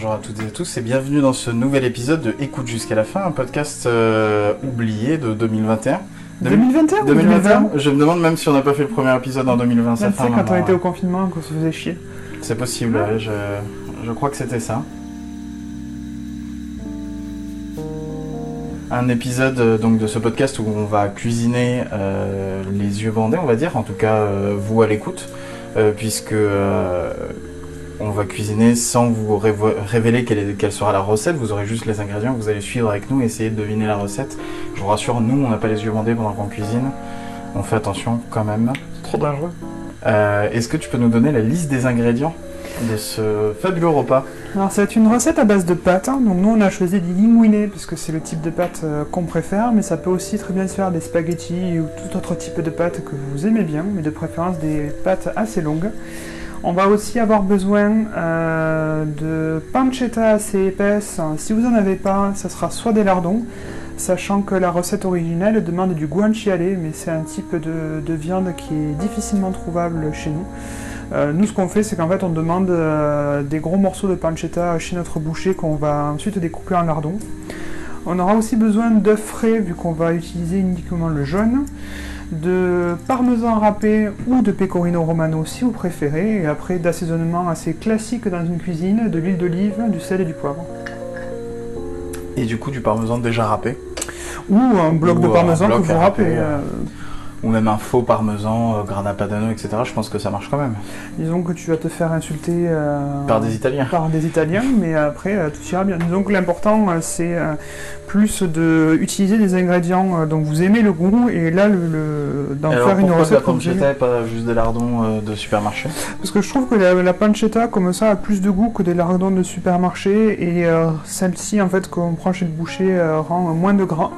Bonjour à toutes et à tous et bienvenue dans ce nouvel épisode de Écoute jusqu'à la fin, un podcast euh, oublié de 2021. 2021 ou 2021 Je me demande même si on n'a pas fait le premier épisode en 2020. Ça Tu fait sais, un quand on était au confinement, qu'on se faisait chier. C'est possible, ouais, je, je crois que c'était ça. Un épisode euh, donc de ce podcast où on va cuisiner euh, les yeux bandés, on va dire, en tout cas euh, vous à l'écoute, euh, puisque on va cuisiner sans vous révéler quelle, est- quelle sera la recette. Vous aurez juste les ingrédients, vous allez suivre avec nous, essayer de deviner la recette. Je vous rassure, nous on n'a pas les yeux bandés pendant qu'on cuisine. On fait attention quand même. Trop dangereux. Euh, Est-ce que tu peux nous donner la liste des ingrédients de ce fabuleux repas? Alors, ça va être une recette à base de pâtes. hein. Donc, nous, on a choisi des linguinés parce que c'est le type de pâte euh, qu'on préfère. Mais ça peut aussi très bien se faire des spaghettis ou tout autre type de pâte que vous aimez bien. Mais de préférence des pâtes assez longues. On va aussi avoir besoin euh, de pancetta assez épaisse. Si vous en avez pas, ça sera soit des lardons, sachant que la recette originelle demande du guanciale, mais c'est un type de, de viande qui est difficilement trouvable chez nous. Euh, nous, ce qu'on fait, c'est qu'en fait, on demande euh, des gros morceaux de pancetta chez notre boucher qu'on va ensuite découper en lardons. On aura aussi besoin d'œufs frais, vu qu'on va utiliser uniquement le jaune, de parmesan râpé ou de pecorino romano si vous préférez, et après d'assaisonnement assez classique dans une cuisine, de l'huile d'olive, du sel et du poivre. Et du coup du parmesan déjà râpé Ou un bloc Ou de parmesan bloc que vous râpez. râper, euh, ou même un faux parmesan, euh, grana padano, etc. Je pense que ça marche quand même. disons que tu vas te faire insulter euh, Par des Italiens. par des Italiens, mais après euh, tout ira bien. Disons que l'important euh, c'est plus de utiliser des ingrédients dont vous aimez le goût et là le, le- d'en faire une pourquoi la recette vous aimez. pancetta et pas juste des lardons de supermarché? Parce que je trouve que la, la pancetta comme ça a plus de goût que des lardons de supermarché et celle-ci en fait qu'on prend chez le boucher rend moins de gras.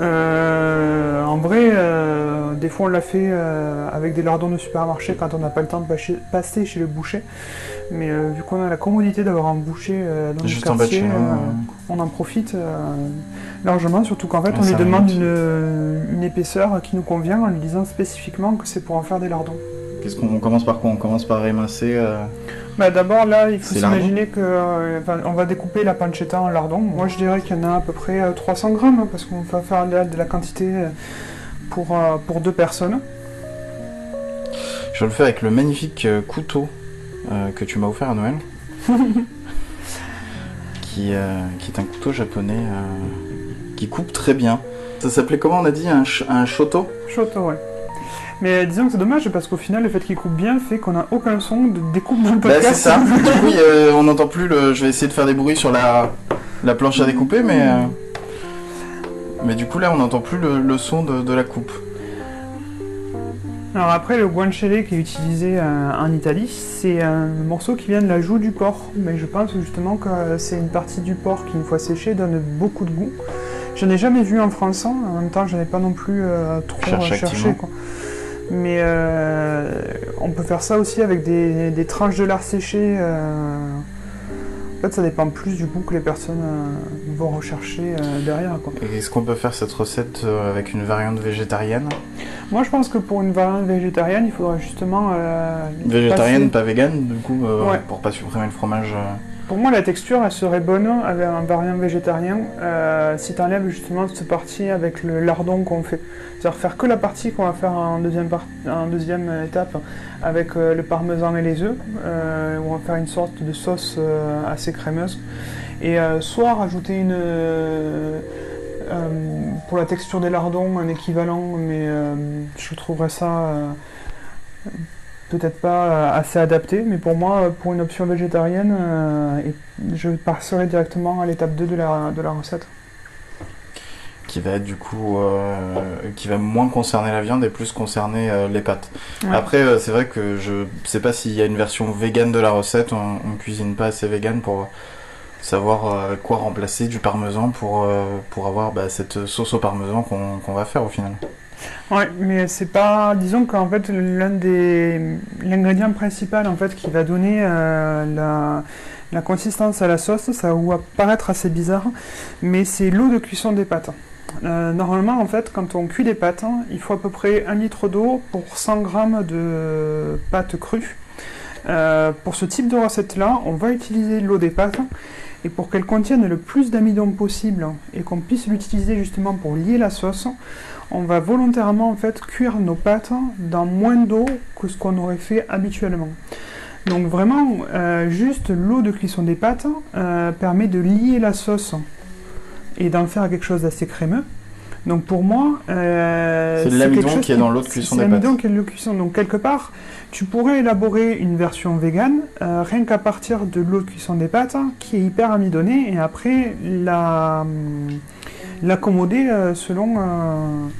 Euh, en vrai, euh, des fois on l'a fait euh, avec des lardons de supermarché quand on n'a pas le temps de passer- chez le boucher. Mais euh, vu qu'on a la commodité d'avoir un boucher dans Juste le en bas de quartier, on en profite largement, surtout qu'en fait Ouais, on lui demande une, une épaisseur qui nous convient en lui disant spécifiquement que c'est pour en faire des lardons. Qu'est-ce qu'on on commence par quoi? On commence par émincer. euh, Bah, D'abord là il faut s'imaginer que euh, on va découper la pancetta en lardons. Moi je dirais qu'il y en a à peu près euh, 300 grammes hein, parce qu'on va faire de la, de la quantité euh, pour, euh, pour deux personnes. Je le fais avec le magnifique euh, couteau euh, que tu m'as offert à Noël. qui, euh, qui est un couteau japonais euh, qui coupe très bien. Ça s'appelait comment on a dit? Un, ch- un shoto? Choto, ouais. Mais disons que c'est dommage parce qu'au final le fait qu'il coupe bien fait qu'on n'a aucun son de découpe dans le Bah podcast. c'est ça. du coup, a- on n'entend plus le. Je vais essayer de faire des bruits sur la, la planche à découper, mais. euh, Mais du coup là, on n'entend plus le, le son de, de la coupe. Alors après, le guanciale qui est utilisé euh, en Italie, c'est un morceau qui vient de la joue du porc. Mais je pense justement que c'est une partie du porc qui, une fois séchée, donne beaucoup de goût. Je n'ai jamais vu en France, hein. en même temps, je n'ai pas non plus euh, trop Cherche cherché. Quoi. Mais euh, on peut faire ça aussi avec des, des tranches de lard séché. euh. En fait, ça dépend plus du goût que les personnes vont rechercher derrière. Quoi. Et Est-ce qu'on peut faire cette recette avec une variante végétarienne? Moi, je pense que pour une variante végétarienne, il faudrait justement... Végétarienne, passer- pas végane, du coup, Ouais. pour pas supprimer le fromage. Pour moi, la texture, elle serait bonne avec un variant végétarien euh, si tu enlèves justement cette partie avec le lardon qu'on fait. C'est-à-dire faire que la partie qu'on va faire en deuxième, en deuxième étape avec euh, le parmesan et les œufs, euh, où on va faire une sorte de sauce assez crémeuse. Et soit rajouter une. pour la texture des lardons, un équivalent, mais je trouverais ça. Peut-être pas euh, assez adapté, mais pour moi, euh, pour une option végétarienne, euh, je passerai directement à l'étape 2 de la, de la recette. qui va être du coup euh, qui va moins concerner la viande et plus concerner euh, les pâtes. Ouais. Après euh, c'est vrai que je sais pas s'il y a une version végane de la recette, on, on cuisine pas assez vegan pour savoir quoi remplacer du parmesan pour, pour avoir bah, cette sauce au parmesan qu'on qu'on va faire au final. Ouais, mais c'est pas. Disons qu'en fait, l'un des. L'ingrédient principal en fait qui va donner euh, la, la consistance à la sauce, ça va paraître assez bizarre, mais c'est l'eau de cuisson des pâtes. Euh, normalement, en fait, quand on cuit des pâtes, il faut à peu près un litre d'eau pour 100 grammes de pâtes crues. Euh, pour ce type de recette-là, on va utiliser l'eau des pâtes et pour qu'elle contienne le plus d'amidon possible et qu'on puisse l'utiliser justement pour lier la sauce, on va volontairement en fait cuire nos pâtes dans moins d'eau que ce qu'on aurait fait habituellement. Donc vraiment, euh, juste l'eau de cuisson des pâtes euh, permet de lier la sauce et d'en faire quelque chose d'assez crémeux. Donc pour moi, euh, c'est l'amidon qui est dans l'eau de cuisson des pâtes. C'est l'amidon qui est dans l'eau de cuisson. Donc quelque part, tu pourrais élaborer une version végane rien qu'à partir de l'eau de cuisson des pâtes qui est hyper amidonnée et après la l'accommoder selon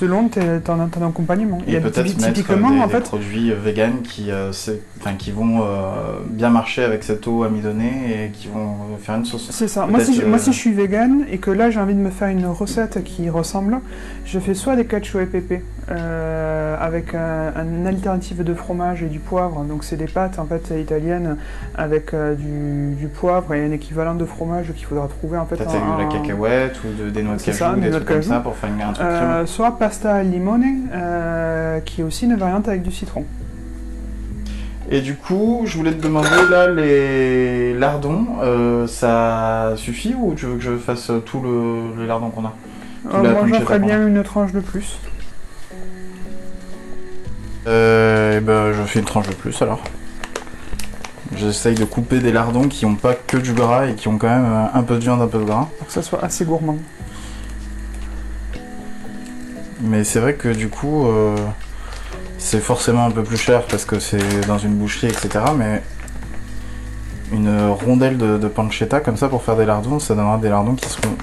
selon ton, ton accompagnement. Et, peut-être mettre des, en fait, produits euh, vegan qui, euh, qui vont euh, bien marcher avec cette eau amidonnée et qui vont faire une sauce. C'est ça. Moi si, moi, si je suis vegan et que là j'ai envie de me faire une recette qui ressemble, je fais soit des cacio et pépé avec un, une alternative de fromage et du poivre. Donc c'est des pâtes en fait italiennes avec du, poivre et un équivalent de fromage qu'il faudra trouver en fait. Peut-être de la cacahuète ou de, des noix de cajou, des, trucs comme ça pour faire un truc euh, Soit pasta al limone, euh, qui est aussi une variante avec du citron. Et du coup, je voulais te demander là, les lardons, euh, ça suffit ou tu veux que je fasse tout le, les lardons qu'on a? Euh, Moi, j'en ferais bien une tranche de plus. Euh, et ben, je fais une tranche de plus alors. J'essaye de couper des lardons qui n'ont pas que du gras et qui ont quand même un peu de viande, un peu de gras. Pour que ça soit assez gourmand. Mais c'est vrai que du coup, euh, c'est forcément un peu plus cher parce que c'est dans une boucherie, etc. Mais une rondelle de, pancetta comme ça pour faire des lardons, ça donnera des lardons qui seront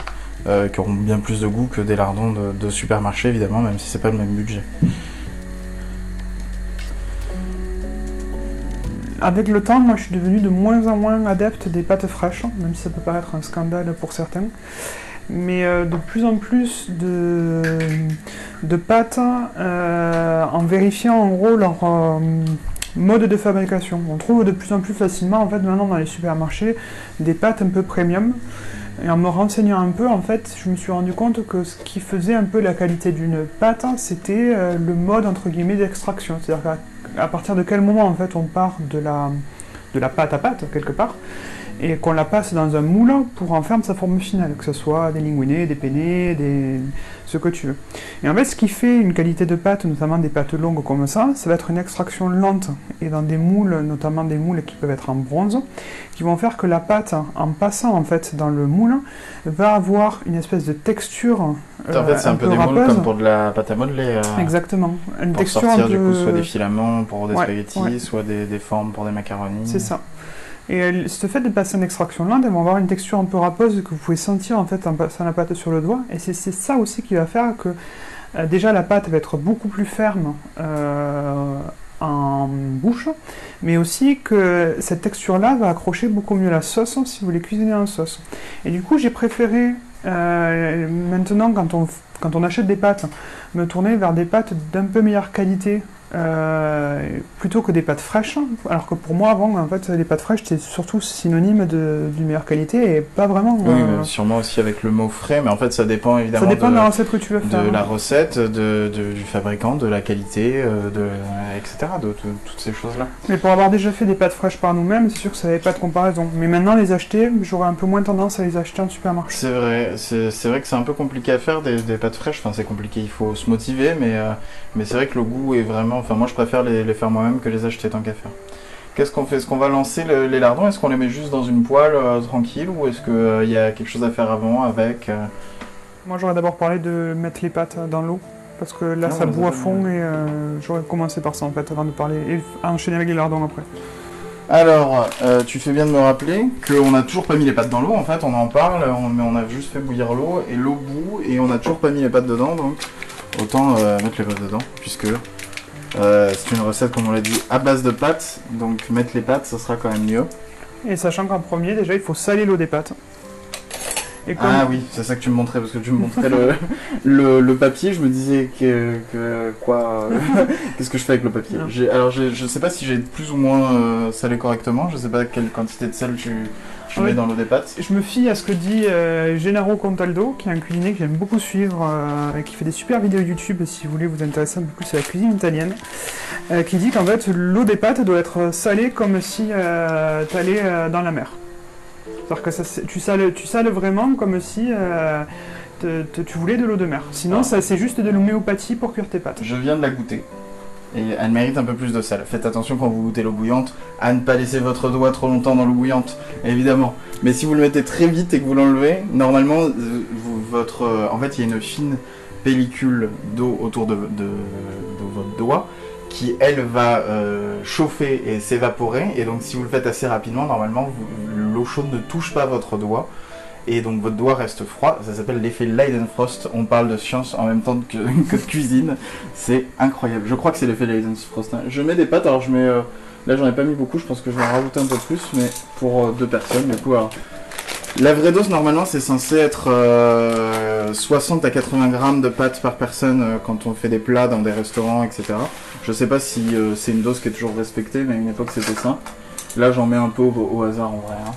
euh, qui auront bien plus de goût que des lardons de, supermarché évidemment, même si c'est pas le même budget. Avec le temps, moi je suis devenu de moins en moins adepte des pâtes fraîches, même si ça peut paraître un scandale pour certains mais euh, de plus en plus de, de pâtes euh, en vérifiant en gros leur euh, mode de fabrication. On trouve de plus en plus facilement en fait maintenant dans les supermarchés des pâtes un peu premium. Et en me renseignant un peu, en fait, je me suis rendu compte que ce qui faisait un peu la qualité d'une pâte, c'était le mode entre guillemets d'extraction. C'est-à-dire qu'à partir de quel moment en fait on part de la, de la pâte à pâte quelque part, et qu'on la passe dans un moule pour en faire sa forme finale, que ce soit des linguinés, des penne, des... ce que tu veux. Et en fait, ce qui fait une qualité de pâte, notamment des pâtes longues comme ça, ça va être une extraction lente, et dans des moules, notamment des moules qui peuvent être en bronze, qui vont faire que la pâte, en passant en fait dans le moule, va avoir une espèce de texture. en fait, c'est un, peu, des moules comme pour de la pâte à modeler. Euh, Exactement. Une pour texture sortir, du coup, soit des filaments pour des spaghettis, soit des, des formes pour des macaronis. C'est ça. Et ce fait de passer en extraction lente, elles vont avoir une texture un peu râpeuse que vous pouvez sentir en fait en passant la pâte sur le doigt. Et c'est ça aussi qui va faire que euh, déjà la pâte va être beaucoup plus ferme euh, en bouche, mais aussi que cette texture-là va accrocher beaucoup mieux la sauce si vous voulez cuisiner en sauce. Et du coup, j'ai préféré euh, maintenant quand on achète des pâtes, me tourner vers des pâtes d'un peu meilleure qualité euh, plutôt que des pâtes fraîches. Alors que pour moi, avant, en fait, les pâtes fraîches, c'était surtout synonyme d'une meilleure qualité et pas vraiment. Oui, euh, sûrement aussi avec le mot frais, mais en fait, ça dépend évidemment ça dépend de, la recette que tu veux faire. De la recette, de, du fabricant, de la qualité, euh, de, etc. De, toutes ces choses-là. Mais pour avoir déjà fait des pâtes fraîches par nous-mêmes, c'est sûr que ça n'avait pas de comparaison. Mais maintenant, les acheter, j'aurais un peu moins tendance à les acheter en supermarché. C'est vrai, c'est vrai que c'est un peu compliqué à faire des, des pâtes fraîches. Enfin, c'est compliqué, il faut se motiver, mais, mais c'est vrai que le goût est vraiment Enfin, moi, je préfère les, faire moi-même que les acheter tant qu'à faire. Qu'est-ce qu'on fait? Est-ce qu'on va lancer les lardons? Est-ce qu'on les met juste dans une poêle euh, tranquille ou est-ce qu'il euh, y a quelque chose à faire avant avec euh? Moi, j'aurais d'abord parlé de mettre les pâtes dans l'eau parce que là, ça bout à fond et j'aurais commencé par ça en fait avant de parler et enchaîner avec les lardons après. Alors, tu fais bien de me rappeler qu'on n'a toujours pas mis les pâtes dans l'eau. En fait, on en parle, mais on a juste fait bouillir l'eau et l'eau bout et on n'a toujours pas mis les pâtes dedans. Donc, autant mettre les pâtes dedans, puisque euh, c'est une recette, comme on l'a dit, à base de pâtes. Donc mettre les pâtes, ça sera quand même mieux. Et sachant qu'en premier, déjà, il faut saler l'eau des pâtes. Et comme- Ah oui, c'est ça que tu me montrais, parce que tu me montrais le, le, le papier, je me disais que, que quoi, euh, qu'est-ce que je fais avec le papier Alors je sais pas si j'ai plus ou moins euh, salé correctement, je sais pas quelle quantité de sel tu, tu Oui. mets dans l'eau des pâtes. Je me fie à ce que dit euh, Gennaro Contaldo, qui est un cuisinier que j'aime beaucoup suivre et qui fait des super vidéos YouTube si vous voulez vous intéresser un peu plus à la cuisine italienne, qui dit qu'en fait l'eau des pâtes doit être salée comme si tu allais dans la mer. C'est-à-dire que ça, tu, sales, tu sales vraiment comme si euh, te- te- tu voulais de l'eau de mer. Sinon, Ah. ça c'est juste de l'homéopathie pour cuire tes pâtes. Je viens de la goûter. Et elle mérite un peu plus de sel. Faites attention quand vous goûtez l'eau bouillante à ne pas laisser votre doigt trop longtemps dans l'eau bouillante, évidemment. Mais si vous le mettez très vite et que vous l'enlevez, normalement, euh, vous- votre, euh, en fait, il y a une fine pellicule d'eau autour de, de- de votre doigt qui, elle, va euh, chauffer et s'évaporer. Et donc, si vous le faites assez rapidement, normalement, l'eau chaude ne touche pas votre doigt. Et donc votre doigt reste froid, ça s'appelle l'effet Leidenfrost. On parle de science en même temps que, de cuisine. C'est incroyable. Je crois que c'est l'effet Leidenfrost. hein. Je mets des pâtes, alors je mets. euh, là j'en ai pas mis beaucoup, je pense que je vais en rajouter un peu plus, mais pour euh, deux personnes, du coup. Alors, la vraie dose normalement c'est censé être euh, 60 à 80 grammes de pâtes par personne euh, quand on fait des plats dans des restaurants, etc. Je sais pas si euh, c'est une dose qui est toujours respectée, mais à une époque c'était ça. Là j'en mets un peu au, au hasard en vrai. hein.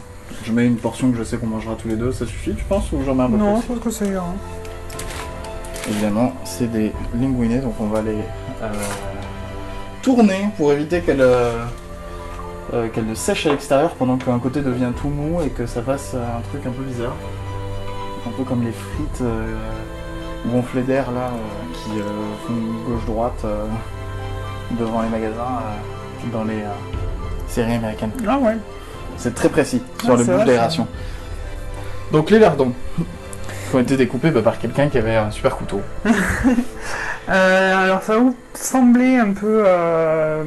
Je mets une portion que je sais qu'on mangera tous les deux, ça suffit tu penses ou j'en mets un peu Non, plus? je pense que ça ira. Évidemment, c'est des linguinés, donc on va les euh, tourner pour éviter qu'elles euh, euh, qu'elles ne sèchent à l'extérieur pendant qu'un côté devient tout mou et que ça fasse euh, un truc un peu bizarre. Un peu comme les frites euh, gonflées d'air là, euh, qui euh, font gauche-droite euh, devant les magasins euh, dans les euh, séries américaines. Ah ouais. C'est très précis sur Ah, le bouche d'aération. Donc les lardons qui ont été découpés bah, par quelqu'un qui avait un super couteau. Euh, alors ça vous sembler un peu euh,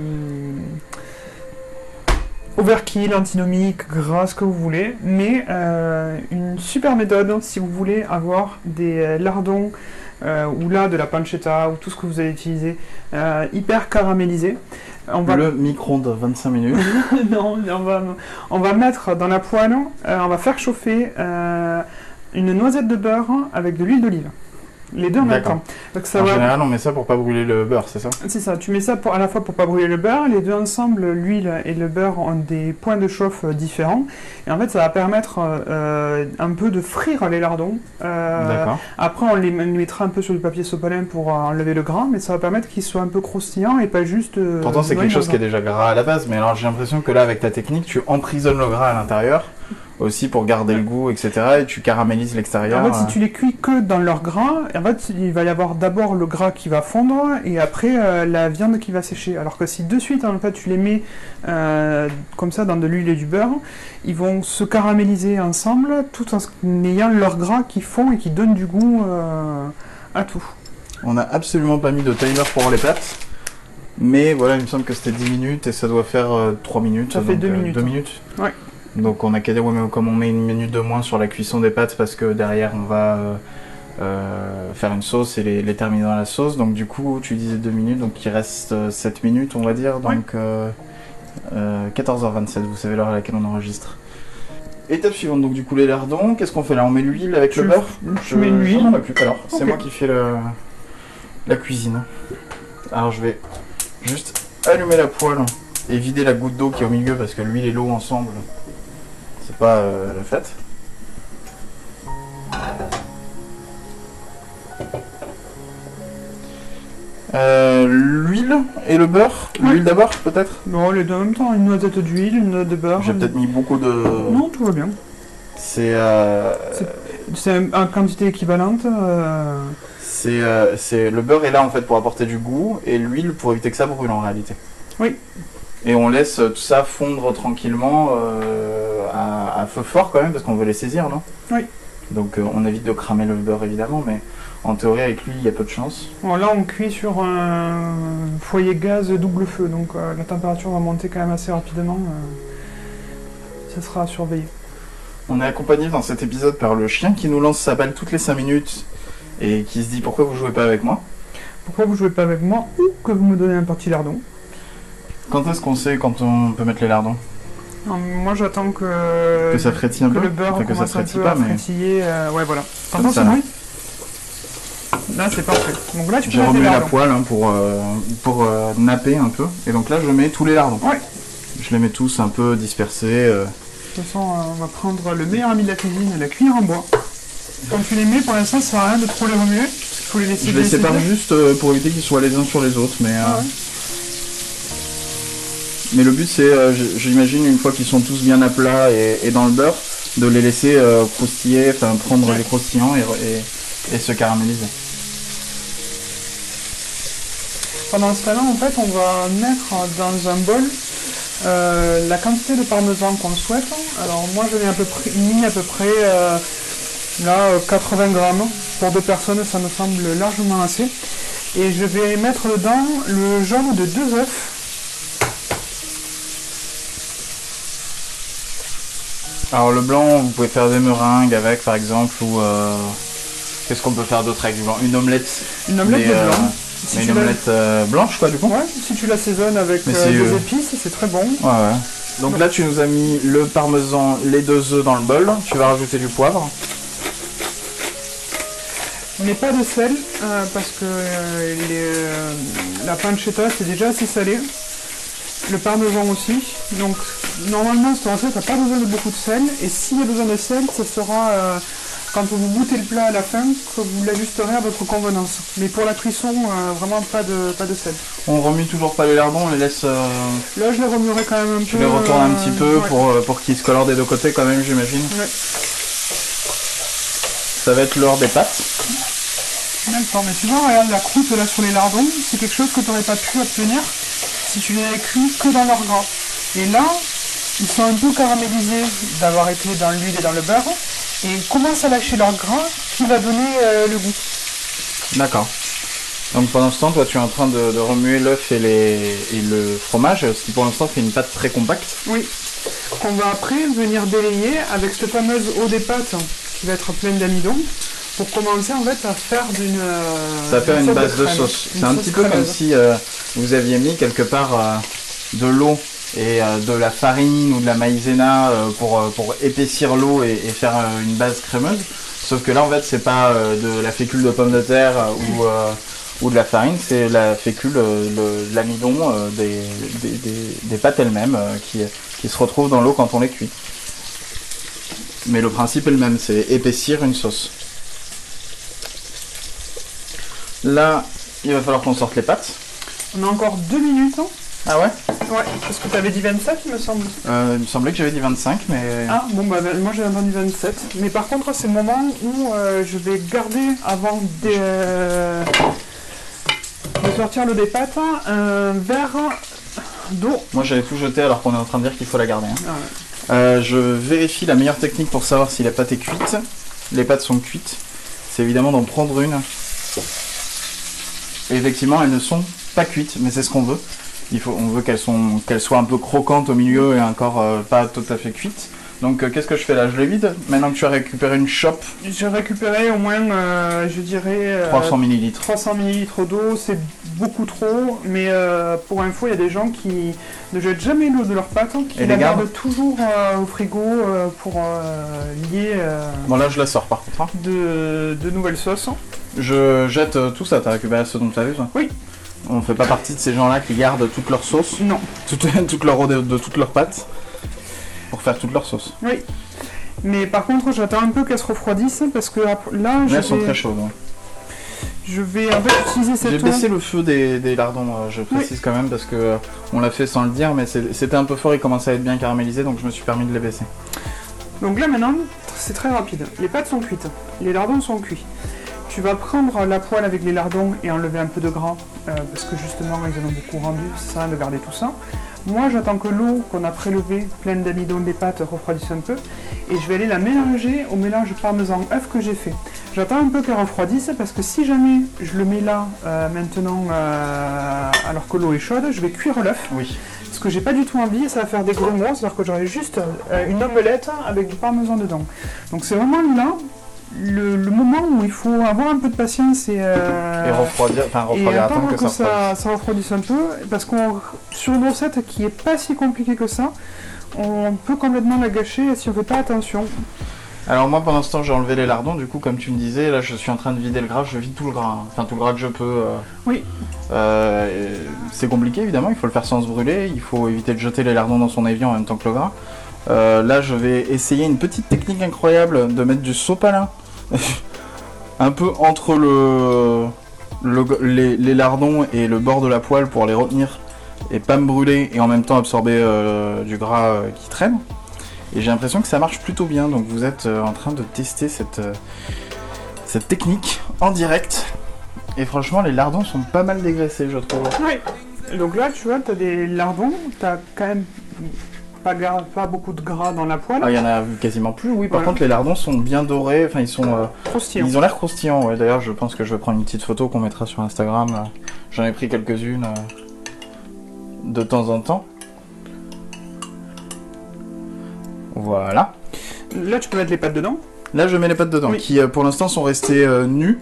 overkill, antinomique, gras, ce que vous voulez, mais euh, une super méthode si vous voulez avoir des euh, lardons euh, ou là de la pancetta ou tout ce que vous allez utiliser euh, hyper caramélisé. On va Le micro-ondes 25 minutes. non, on va, on va mettre dans la poêle, on va faire chauffer une noisette de beurre avec de l'huile d'olive. Les deux en même temps. Donc ça en va, général, on met ça pour pas brûler le beurre, c'est ça? C'est ça, tu mets ça pour, à la fois pour pas brûler le beurre, les deux ensemble, l'huile et le beurre ont des points de chauffe euh, différents, et en fait ça va permettre euh, un peu de frire les lardons. Euh, D'accord. après on les met- mettra un peu sur du papier sopalin pour euh, enlever le gras, mais ça va permettre qu'ils soient un peu croustillants et pas juste... euh, Pourtant, c'est quelque chose qui est déjà gras à la base, mais alors j'ai l'impression que là, avec ta technique, tu emprisonnes le gras à l'intérieur aussi pour garder le goût, etc. Et tu caramélises l'extérieur. En fait, si euh, tu les cuis que dans leur gras, en fait, il va y avoir d'abord le gras qui va fondre et après euh, la viande qui va sécher. Alors que si de suite, en fait, tu les mets euh, comme ça dans de l'huile et du beurre, ils vont se caraméliser ensemble tout en ayant leur gras qui fond et qui donne du goût euh, à tout. On n'a absolument pas mis de timer pour les pâtes. Mais voilà, il me semble que c'était 10 minutes et ça doit faire euh, 3 minutes. Ça fait donc, deux euh, minutes. deux minutes. Ouais. Donc on a qu'à dire, ouais, mais comme on met une minute de moins sur la cuisson des pâtes parce que derrière on va euh, euh, faire une sauce et les, les terminer dans la sauce. Donc du coup, tu disais 2 minutes, donc il reste euh, 7 minutes, on va dire. Donc euh, euh, 14h27, vous savez l'heure à laquelle on enregistre. Étape suivante, donc du coup les lardons, qu'est-ce qu'on fait là? On met l'huile avec Tu- le beurre Tu mets l'huile. Alors, c'est moi qui fais le... la cuisine. Alors je vais juste allumer la poêle et vider la goutte d'eau qui est au milieu parce que l'huile et l'eau ensemble, c'est pas euh, la fête. Euh, l'huile et le beurre. L'huile d'abord peut-être Bon, les deux en même temps, une noisette d'huile, une noisette de beurre. J'ai peut-être mis beaucoup de... Non, tout va bien. C'est... euh, C'est en quantité équivalente. euh, C'est euh, le beurre est là en fait pour apporter du goût et l'huile pour éviter que ça brûle en réalité. Oui. Et on laisse tout ça fondre tranquillement euh, à, feu fort quand même parce qu'on veut les saisir, non? Oui. Donc euh, on évite de cramer le beurre évidemment, mais en théorie avec lui il y a peu de chance. Bon, là, on cuit sur un foyer gaz double feu, donc euh, la température va monter quand même assez rapidement. euh, ça sera à surveiller. On est accompagné dans cet épisode par le chien qui nous lance sa balle toutes les 5 minutes et qui se dit pourquoi vous jouez pas avec moi? Pourquoi vous jouez pas avec moi ou que vous me donnez un petit lardon Quand est-ce qu'on sait quand on peut mettre les lardons? Non, moi j'attends que, Que ça frétille un que peu le beurre Enfin, que ça frétille pas, mais frétiller. euh, ouais, voilà. T'entends ce là. bruit Là, c'est parfait. Donc là, tu peux j'ai remué la lardons. poêle hein, pour, euh, pour euh, napper un peu. Et donc là, je mets tous les lardons. Ouais. Je les mets tous un peu dispersés. euh. De toute façon, euh, on va prendre le meilleur ami de la cuisine, la cuillère en bois. Quand tu les mets, pour l'instant, ça sert à rien de trop les remuer. Il faut les laisser Je les sépare juste euh, pour éviter qu'ils soient les uns sur les autres. Mais, Ah ouais. Mais le but, c'est, euh, j'imagine, une fois qu'ils sont tous bien à plat et, et dans le beurre, de les laisser euh, croustiller, enfin prendre Ouais. les croustillants et, et- et se caraméliser. Pendant ce temps-là, en fait, on va mettre dans un bol euh, la quantité de parmesan qu'on souhaite. Alors moi, je l'ai à peu près mis à peu près euh, là euh, 80 grammes pour deux personnes, ça me semble largement assez. Et je vais mettre dedans le jaune de deux œufs. Alors le blanc, vous pouvez faire des meringues avec, par exemple, ou euh, qu'est-ce qu'on peut faire d'autre avec du blanc? Une omelette. Une omelette mais, de euh, blanc. Si mais tu une la- omelette euh, blanche, quoi, du coup. Ouais, si tu l'assaisonnes avec euh, des euh, épices, c'est très bon. Ouais, ouais. Donc là, tu nous as mis le parmesan, les deux œufs dans le bol. Tu vas rajouter du poivre. Mais pas de sel, euh, parce que euh, les, euh, la pancetta c'est déjà assez salé. Le parmesan aussi. Donc normalement cette recette n'a pas besoin de beaucoup de sel. Et s'il y a besoin de sel, ce sera euh, quand vous goûtez le plat à la fin que vous l'ajusterez à votre convenance. Mais pour la cuisson, euh, vraiment pas de, pas de sel. On remue toujours pas les lardons, on les laisse. euh, Là je les remuerai quand même un tu peu. les retournes un petit peu ouais. pour, pour qu'ils se colorent des deux côtés, quand même, j'imagine. Ouais. Ça va être l'heure des pâtes. D'accord, mais tu vois, regarde la croûte là sur les lardons, c'est quelque chose que tu n'aurais pas pu obtenir si tu les avais cuits que dans leur gras. Et là, ils sont un peu caramélisés d'avoir été dans l'huile et dans le beurre, et ils commencent à lâcher leur gras qui va donner euh, le goût. D'accord. Donc pendant ce temps, toi, tu es en train de, de remuer l'œuf et, les, et le fromage, ce qui pour l'instant fait une pâte très compacte. Oui. Qu'on va après venir délayer avec cette fameuse eau des pâtes qui va être pleine d'amidon pour commencer en fait à faire d'une. euh, Ça va faire une base de sauce. C'est un petit peu comme si euh, vous aviez mis quelque part euh, de l'eau et euh, de la farine ou de la maïzena euh, pour, euh, pour épaissir l'eau et, faire une base crémeuse. Sauf que là, en fait, c'est pas de la fécule de pomme de terre ou, ou de la farine, c'est la fécule, l'amidon des, des, pâtes elles-mêmes qui, qui se retrouvent dans l'eau quand on les cuit. Mais le principe est le même, c'est épaissir une sauce. Là, il va falloir qu'on sorte les pâtes. On a encore deux minutes. hein. Ah ouais Ouais, parce que tu avais dit 27, il me semble. Euh, Il me semblait que j'avais dit 25, mais... Ah, bon, bah, moi j'ai entendu 27. Mais par contre, c'est le moment où euh, je vais garder avant de, euh, de sortir le des pâtes un verre d'eau. Moi j'allais tout jeter alors qu'on est en train de dire qu'il faut la garder. hein. Ah ouais. Euh, je vérifie la meilleure technique pour savoir si la pâte est cuite. Les pâtes sont cuites. C'est évidemment d'en prendre une. Et effectivement, elles ne sont pas cuites, mais c'est ce qu'on veut. Il faut, on veut qu'elles soient un peu croquantes au milieu et encore euh, pas tout à fait cuites. Donc euh, qu'est-ce que je fais là? Je les vide? Maintenant que tu as récupéré une chope, J'ai récupéré au moins, euh, je dirais, euh, 300 ml. 300 ml d'eau, c'est beaucoup trop, mais pour info, il y a des gens qui ne jettent jamais l'eau de leurs pâtes, qui Et la gardent? toujours au frigo pour lier Bon là je la sors par contre. hein. de, de nouvelles sauces. Je jette tout ça, t'as récupéré ce dont tu as besoin? Oui. On fait pas partie de ces gens-là qui gardent toute leur sauce, Non, toute, toute leur de, de toutes leurs pâtes, pour faire toute leur sauce. oui. Mais par contre, j'attends un peu qu'elles se refroidissent parce que là, Mais je elles sont très chaudes. hein. je vais en fait utiliser J'ai cette eau. baissé le feu des, des lardons, euh, je précise quand même, parce que euh, on l'a fait sans le dire, mais c'était un peu fort, ils commençaient à être bien caramélisés, donc je me suis permis de les baisser. Donc là maintenant, c'est très rapide. Les pâtes sont cuites, les lardons sont cuits. Tu vas prendre la poêle avec les lardons et enlever un peu de gras, euh, parce que justement ils en ont beaucoup rendu, ça sert de garder tout ça. Moi j'attends que l'eau qu'on a prélevée, pleine d'amidon des pâtes, refroidisse un peu, et je vais aller la mélanger au mélange parmesan œuf que j'ai fait. J'attends un peu qu'elle refroidisse, parce que si jamais je le mets là euh, maintenant, euh, alors que l'eau est chaude, je vais cuire l'œuf. Oui. Ce que j'ai pas du tout envie, ça va faire des grumeaux, c'est-à-dire que j'aurai juste une omelette avec du parmesan dedans. Donc c'est vraiment là le, le moment où il faut avoir un peu de patience et, euh, Et refroidir, enfin et refroidir, attendre attendre que, que ça refroidisse. ça, refroidisse un peu, parce qu'on sur une recette qui est pas si compliquée que ça, on peut complètement la gâcher si on fait pas attention. Alors moi pendant ce temps j'ai enlevé les lardons, du coup comme tu me disais, là je suis en train de vider le gras, je vide tout le gras, hein. enfin tout le gras que je peux. euh. Oui. Euh, et c'est compliqué évidemment, il faut le faire sans se brûler, il faut éviter de jeter les lardons dans son évier en même temps que le gras. Euh, là je vais essayer une petite technique incroyable de mettre du sopalin un peu entre le, le- les, lardons et le bord de la poêle pour les retenir et pas me brûler et en même temps absorber euh, du gras euh, qui traîne. Et j'ai l'impression que ça marche plutôt bien, donc vous êtes euh, en train de tester cette, cette technique en direct. Et franchement, les lardons sont pas mal dégraissés, je trouve. Oui. Donc là, tu vois, t'as des lardons, t'as quand même pas, beaucoup de gras dans la poêle. Ah, il y en a quasiment plus, oui. Par Voilà. contre, les lardons sont bien dorés, enfin, ils sont. euh, Croustillant. ils ont l'air croustillants, ouais. D'ailleurs, je pense que je vais prendre une petite photo qu'on mettra sur Instagram. euh. J'en ai pris quelques-unes euh, de temps en temps. Voilà. Là, tu peux mettre les pâtes dedans. Là, je mets les pâtes dedans, Oui. qui pour l'instant sont restées euh, nues,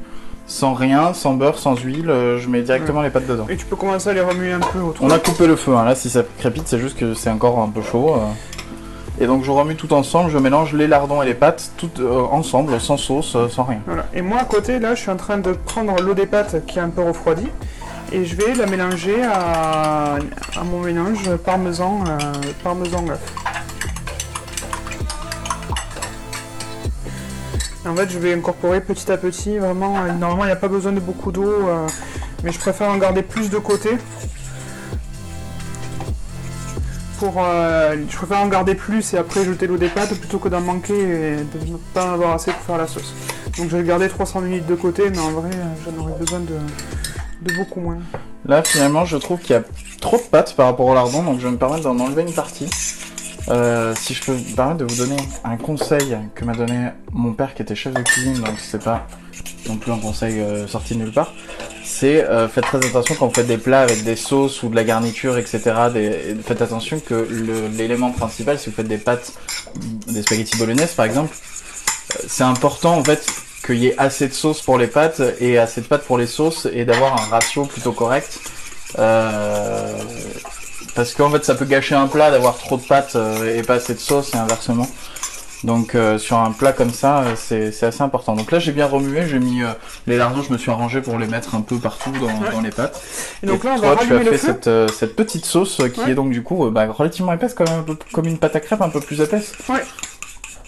sans rien, sans beurre, sans huile. euh, je mets directement les pâtes dedans. Et tu peux commencer à les remuer un peu autour. On a coupé le feu, hein. là si ça crépite c'est juste que c'est encore un peu chaud. euh. Et donc je remue tout ensemble, je mélange les lardons et les pâtes tout euh, ensemble, sans sauce, sans rien. Voilà. Et moi, à côté, là, je suis en train de prendre l'eau des pâtes qui est un peu refroidie. Et je vais la mélanger à, à mon mélange parmesan, euh, parmesan œuf. En fait, je vais incorporer petit à petit, vraiment, euh, normalement, il n'y a pas besoin de beaucoup d'eau, euh, mais je préfère en garder plus de côté. Pour, euh, je préfère en garder plus et après jeter l'eau des pâtes plutôt que d'en manquer et de ne pas en avoir assez pour faire la sauce. Donc je vais garder 300 ml de côté, mais en vrai, j'en aurais besoin de beaucoup moins. Là finalement je trouve qu'il y a trop de pâtes par rapport au lardon, donc je vais me permettre d'en enlever une partie. Euh, si je peux me permettre de vous donner un conseil que m'a donné mon père qui était chef de cuisine, donc c'est pas non plus un conseil euh, sorti de nulle part, c'est euh, faites très attention quand vous faites des plats avec des sauces ou de la garniture, etc. Des, faites attention que l'élément principal, si vous faites des pâtes, des spaghettis bolognaise par exemple, euh, c'est important en fait qu'il y ait assez de sauce pour les pâtes et assez de pâtes pour les sauces et d'avoir un ratio plutôt correct. Euh, parce qu'en fait ça peut gâcher un plat d'avoir trop de pâtes euh, et pas assez de sauce et inversement. Donc euh, sur un plat comme ça, euh, c'est assez important. Donc là j'ai bien remué, j'ai mis euh, les lardons, je me suis arrangé pour les mettre un peu partout dans, Ouais. dans les pâtes. Et donc Et là, on toi, va tu as fait cette, euh, cette petite sauce qui Ouais. est donc du coup bah, relativement épaisse, comme, une pâte à crêpes un peu plus épaisse.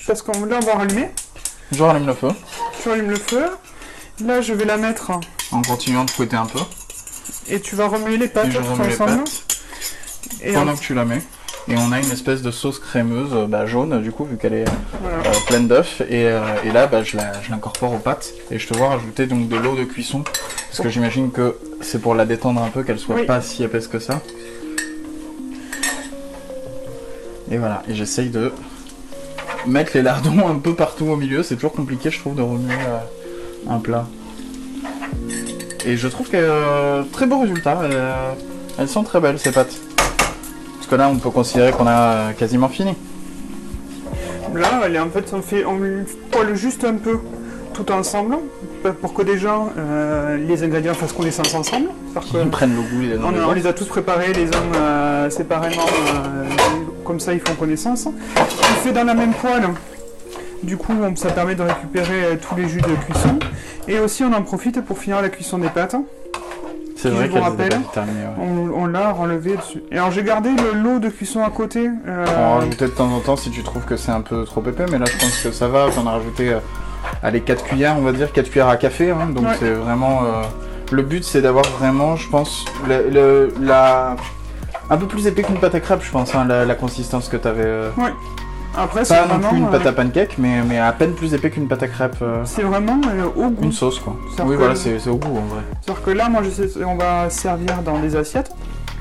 Parce que là, on va rallumer. Je rallume le feu Tu rallumes le feu. Là, je vais la mettre en continuant de fouetter un peu. et tu vas remuer les pâtes Et je remue les pâtes Et pendant en- que tu la mets. Et on a une espèce de sauce crémeuse, euh, bah, jaune du coup, vu qu'elle est voilà. euh, pleine d'œufs. Et, euh, et là, bah, je l'incorpore aux pâtes. Et je te vois rajouter donc de l'eau de cuisson. Parce que j'imagine que c'est pour la détendre un peu, qu'elle soit Oui. pas si épaisse que ça. Et voilà, et j'essaye de mettre les lardons un peu partout au milieu. C'est toujours compliqué, je trouve, de remuer euh, un plat. Et je trouve que très beau résultat. euh, elles sont très belles ces pâtes. Parce que là, on peut considérer qu'on a euh, quasiment fini. Là, elle est en fait, on fait, on poêle juste un peu tout ensemble pour que déjà euh, les ingrédients fassent connaissance ensemble. Que Ils prennent le goût les on, les a tous préparés les uns euh, séparément, euh, comme ça ils font connaissance. On fait dans la même poêle. Du coup, on- ça permet de récupérer euh, tous les jus de cuisson. Et aussi, on en profite pour finir la cuisson des pâtes. C'est qui, vrai je vous rappelle, ouais. On, on l'a relevé dessus. Et alors, j'ai gardé le lot de cuisson à côté. euh, On en rajouter de temps en temps si tu trouves que c'est un peu trop épais, mais là je pense que ça va. J'en ai rajouté euh, allez, 4 cuillères, on va dire, 4 cuillères à café. hein, donc Ouais. c'est vraiment. euh, le but c'est d'avoir vraiment, je pense, le, le- la. Un peu plus épais qu'une pâte à crêpes, je pense, hein, la, la consistance que t'avais. euh, Après, c'est Pas non plus une pâte euh, à pancake, mais, mais à peine plus épais qu'une pâte à crêpes. euh, C'est vraiment euh, au goût. une sauce quoi. C'est-à-dire Oui, que- voilà, c'est c'est au goût en vrai. C'est-à-dire que là, moi, je sais, on va servir dans des assiettes.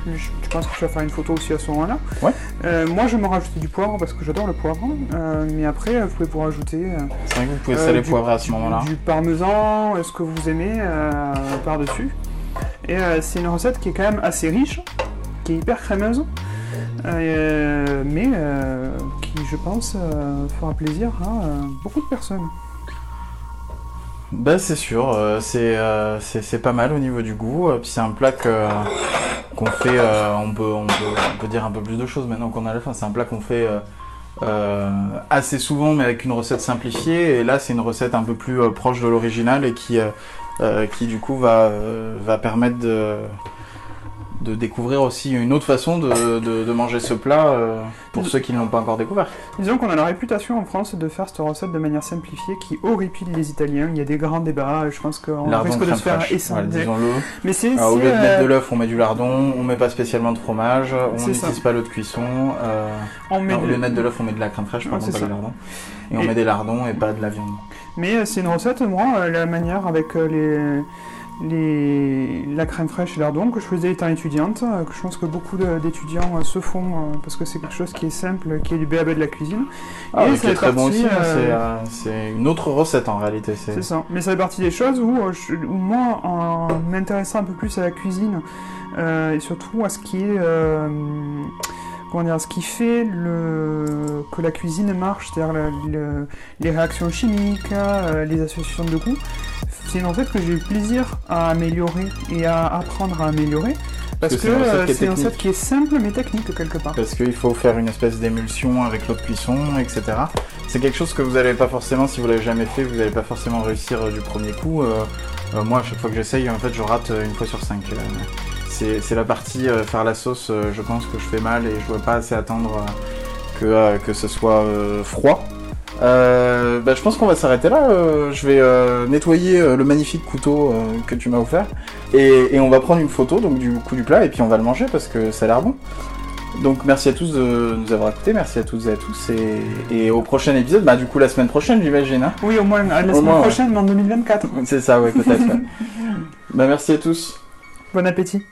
Je, je pense que je vais faire une photo aussi à ce moment-là. Ouais. Euh, moi, je vais me rajouter du poivre parce que j'adore le poivre. Euh, mais après, vous pouvez vous rajouter euh, C'est vrai que vous pouvez Euh, saler du- poivrer à ce moment-là. du parmesan, euh, ce que vous aimez euh, par-dessus. Et euh, c'est une recette qui est quand même assez riche, qui est hyper crémeuse, euh, mais euh, qui, je pense, euh, fera plaisir à beaucoup de personnes. Bah c'est sûr, c'est c'est pas mal au niveau du goût. C'est un plat qu'on fait, on, peut, on, peut, dire un peu plus de choses maintenant qu'on a la fin. C'est un plat qu'on fait assez souvent mais avec une recette simplifiée. Et là c'est une recette un peu plus proche de l'original et qui, qui du coup va, va permettre de, de découvrir aussi une autre façon de, de, de manger ce plat euh, pour ceux qui ne l'ont pas encore découvert. Disons qu'on a la réputation en France de faire cette recette de manière simplifiée qui horripile les Italiens. Il y a des grands débats, je pense qu'on risque de se faire. Voilà, disons-le. Mais c'est. Alors, au lieu de mettre euh, de l'œuf, on met du lardon, on met pas spécialement de fromage, on n'utilise pas l'eau de cuisson. euh, on met non, au lieu de mettre de l'œuf, on met de la crème fraîche, Ouais, pas du lardon. Et, on Et- met des lardons et pas de la viande. Mais euh, c'est une recette, moi, euh, la manière avec euh, les, les, la crème fraîche et lardon que je faisais étant étudiante, euh, que je pense que beaucoup d'étudiants euh, se font euh, parce que c'est quelque chose qui est simple, qui est du BAB de la cuisine. Ah, Et qui est très bon aussi, hein, euh, c'est, euh, une autre recette en réalité. C'est... Ça. Mais ça fait partie des choses où, je- où moi, en m'intéressant un peu plus à la cuisine euh, et surtout à ce qui est. comment dire, ce qui fait le, que la cuisine marche, c'est-à-dire le- les réactions chimiques, les associations de goût, c'est une recette que j'ai eu plaisir à améliorer et à apprendre à améliorer. Parce que que c'est une recette euh, qui est technique. qui est simple mais technique quelque part. Parce qu'il faut faire une espèce d'émulsion avec l'eau de cuisson, etc. C'est quelque chose que vous n'allez pas forcément, si vous l'avez jamais fait, vous n'allez pas forcément réussir euh, du premier coup. Euh, euh, moi, à chaque fois que j'essaye, en fait, je rate une fois sur cinq. C'est, la partie euh, faire la sauce, je pense que je fais mal et je ne dois pas assez attendre que, que ce soit froid. Euh, bah, je pense qu'on va s'arrêter là. Euh, je vais euh, nettoyer euh, le magnifique couteau que tu m'as offert et, et on va prendre une photo donc du coup du plat et puis on va le manger parce que ça a l'air bon. Donc merci à tous de nous avoir écoutés, merci à toutes et à tous et, et au prochain épisode, bah du coup la semaine prochaine j'imagine. Hein Oui, au moins la semaine moins, ouais. prochaine, mais en 2024. C'est ça, ouais peut-être. ouais. bah merci à tous. Bon appétit.